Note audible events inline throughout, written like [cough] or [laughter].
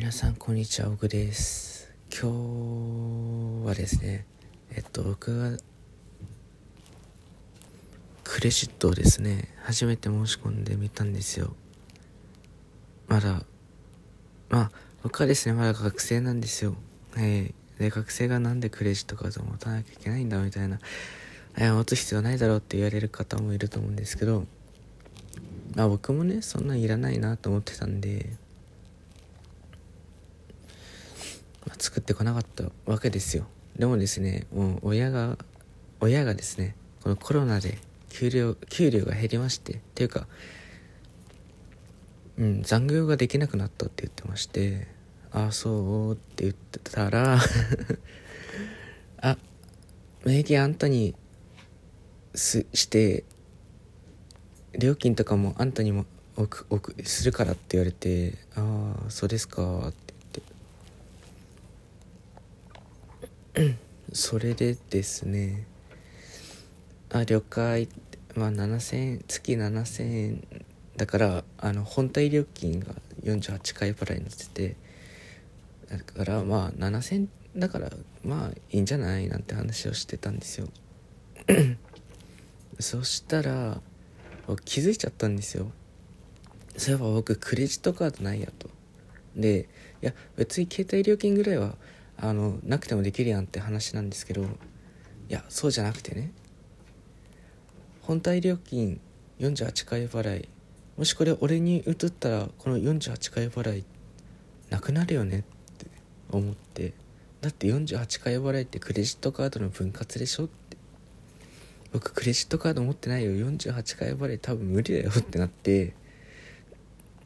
皆さんこんにちは、オグです。今日はですね、えっと、僕がクレジットをですね、初めて申し込んでみたんですよ。まだ、まあ、僕はですね、まだ学生なんですよ。はい。で、学生がなんでクレジットカードを持たなきゃいけないんだみたいな、え持つ必要ないだろうって言われる方もいると思うんですけど、まあ僕もね、そんなんいらないなと思ってたんで、作ってこなかったわけですよ。でもですねもう親が親がですねこのコロナで給料給料が減りましてっていうかうん残業ができなくなったって言ってましてああそうって言ってたら [laughs] あ名義あんたにすして料金とかもあんたにも置く置くするからって言われてああそうですかって。それでですねあ了解まあ7000円月7000円だからあの本体料金が48回払いになっててだからまあ7000円だからまあいいんじゃないなんて話をしてたんですよ。[clears throat] そしたら気づいちゃったんですよ。そういえば僕クレジットカードないやと。でいや別に携帯料金ぐらいはあのなくてもできるやんって話なんですけどいやそうじゃなくてね。本体料金48回払い。もしこれ俺に移ったらこの48回払いなくなるよねって思って。だって48回払いってクレジットカードの分割でしょって。僕クレジットカード持ってないよ。48回払い多分無理だよってなって。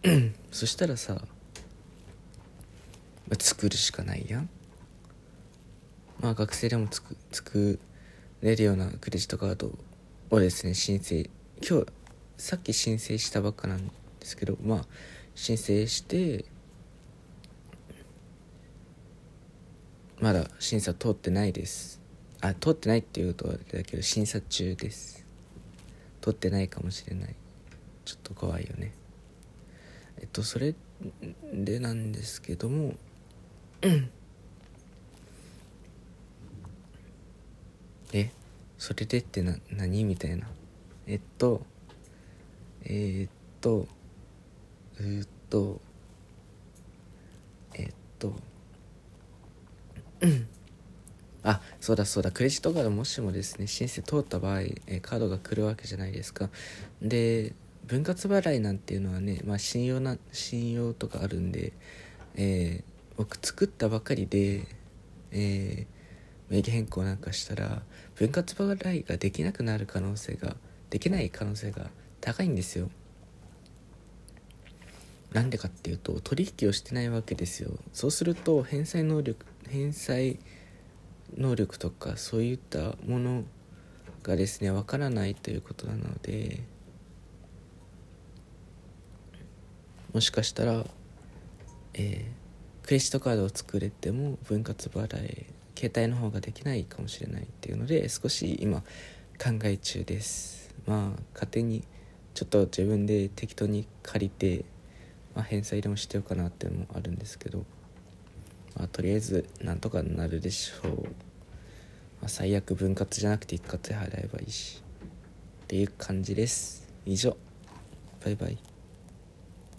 [clears throat] そしたらさ、ま、作るしかないやん。まあ学生でも作れるようなクレジットカードをですね申請。今日さっき申請したばっかなんですけどまあ申請してまだ審査通ってないです。あ通ってないっていうとあれだけど審査中です。通ってないかもしれない。ちょっと怖いよね。えっとそれでなんですけどもうんえそれでってな何？みたいな。えっとえー、っとうーっとえっとあそうだそうだ。クレジットカードもしもですね申請通った場合、えカードが来るわけじゃないですか。で分割払いなんていうのはね、まあ、信用な信用とかあるんで、えー僕作ったばかりで、えー名義変更なんかしたら分割払いができなくなる可能性ができない可能性が高いんですよ。なんでかっていうと取引をしてないわけですよ。そうすると返済能力返済能力とかそういったものがですねわからないということなのでもしかしたら、えークレジットカードを作れても分割払い携帯の方ができないかもしれないっていうので少し今考え中です。まあ勝手にちょっと自分で適当に借りて、まあ、返済でもしてようかなっていうのもあるんですけど、まあ、とりあえずなんとかなるでしょう、まあ、最悪分割じゃなくて一括で払えばいいし。っていう感じです。以上。バイバイ。